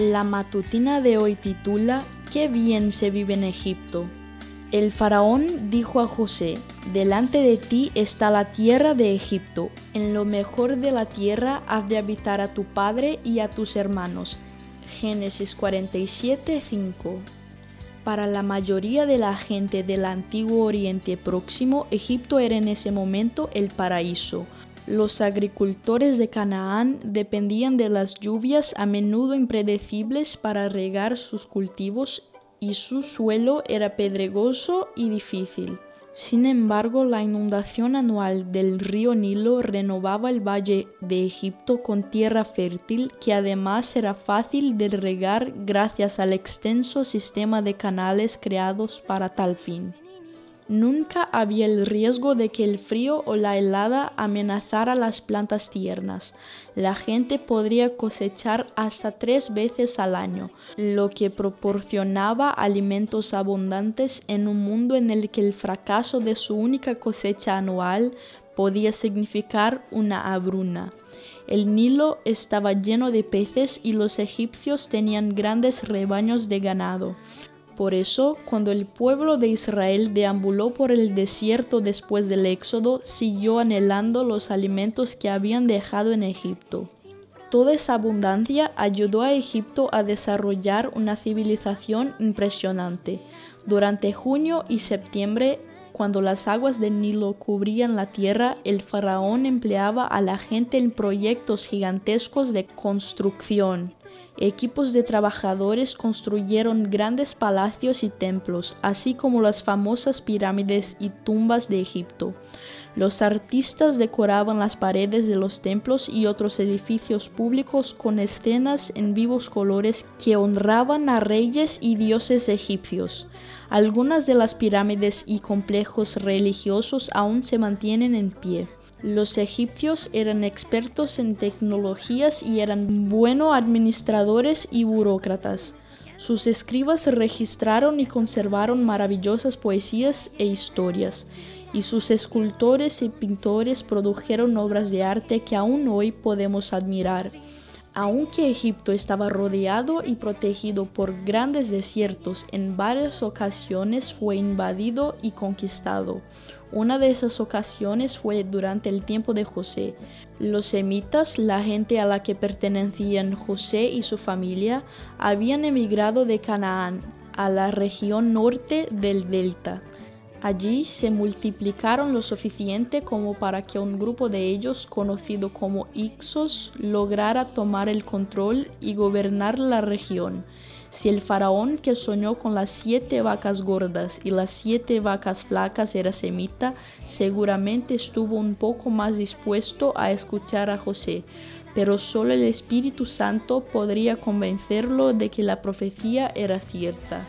La matutina de hoy titula Qué bien se vive en Egipto. El faraón dijo a José, Delante de ti está la tierra de Egipto, en lo mejor de la tierra has de habitar a tu padre y a tus hermanos. Génesis 47, 5. Para la mayoría de la gente del antiguo Oriente Próximo, Egipto era en ese momento el paraíso. Los agricultores de Canaán dependían de las lluvias a menudo impredecibles para regar sus cultivos y su suelo era pedregoso y difícil. Sin embargo, la inundación anual del río Nilo renovaba el valle de Egipto con tierra fértil que además era fácil de regar gracias al extenso sistema de canales creados para tal fin. Nunca había el riesgo de que el frío o la helada amenazara las plantas tiernas. La gente podría cosechar hasta tres veces al año, lo que proporcionaba alimentos abundantes en un mundo en el que el fracaso de su única cosecha anual podía significar una abruna. El Nilo estaba lleno de peces y los egipcios tenían grandes rebaños de ganado. Por eso, cuando el pueblo de Israel deambuló por el desierto después del éxodo, siguió anhelando los alimentos que habían dejado en Egipto. Toda esa abundancia ayudó a Egipto a desarrollar una civilización impresionante. Durante junio y septiembre, cuando las aguas del Nilo cubrían la tierra, el faraón empleaba a la gente en proyectos gigantescos de construcción. Equipos de trabajadores construyeron grandes palacios y templos, así como las famosas pirámides y tumbas de Egipto. Los artistas decoraban las paredes de los templos y otros edificios públicos con escenas en vivos colores que honraban a reyes y dioses egipcios. Algunas de las pirámides y complejos religiosos aún se mantienen en pie. Los egipcios eran expertos en tecnologías y eran buenos administradores y burócratas. Sus escribas registraron y conservaron maravillosas poesías e historias, y sus escultores y pintores produjeron obras de arte que aún hoy podemos admirar. Aunque Egipto estaba rodeado y protegido por grandes desiertos, en varias ocasiones fue invadido y conquistado. Una de esas ocasiones fue durante el tiempo de José. Los semitas, la gente a la que pertenecían José y su familia, habían emigrado de Canaán a la región norte del delta. Allí se multiplicaron lo suficiente como para que un grupo de ellos, conocido como Ixos, lograra tomar el control y gobernar la región. Si el faraón que soñó con las siete vacas gordas y las siete vacas flacas era semita, seguramente estuvo un poco más dispuesto a escuchar a José, pero solo el Espíritu Santo podría convencerlo de que la profecía era cierta.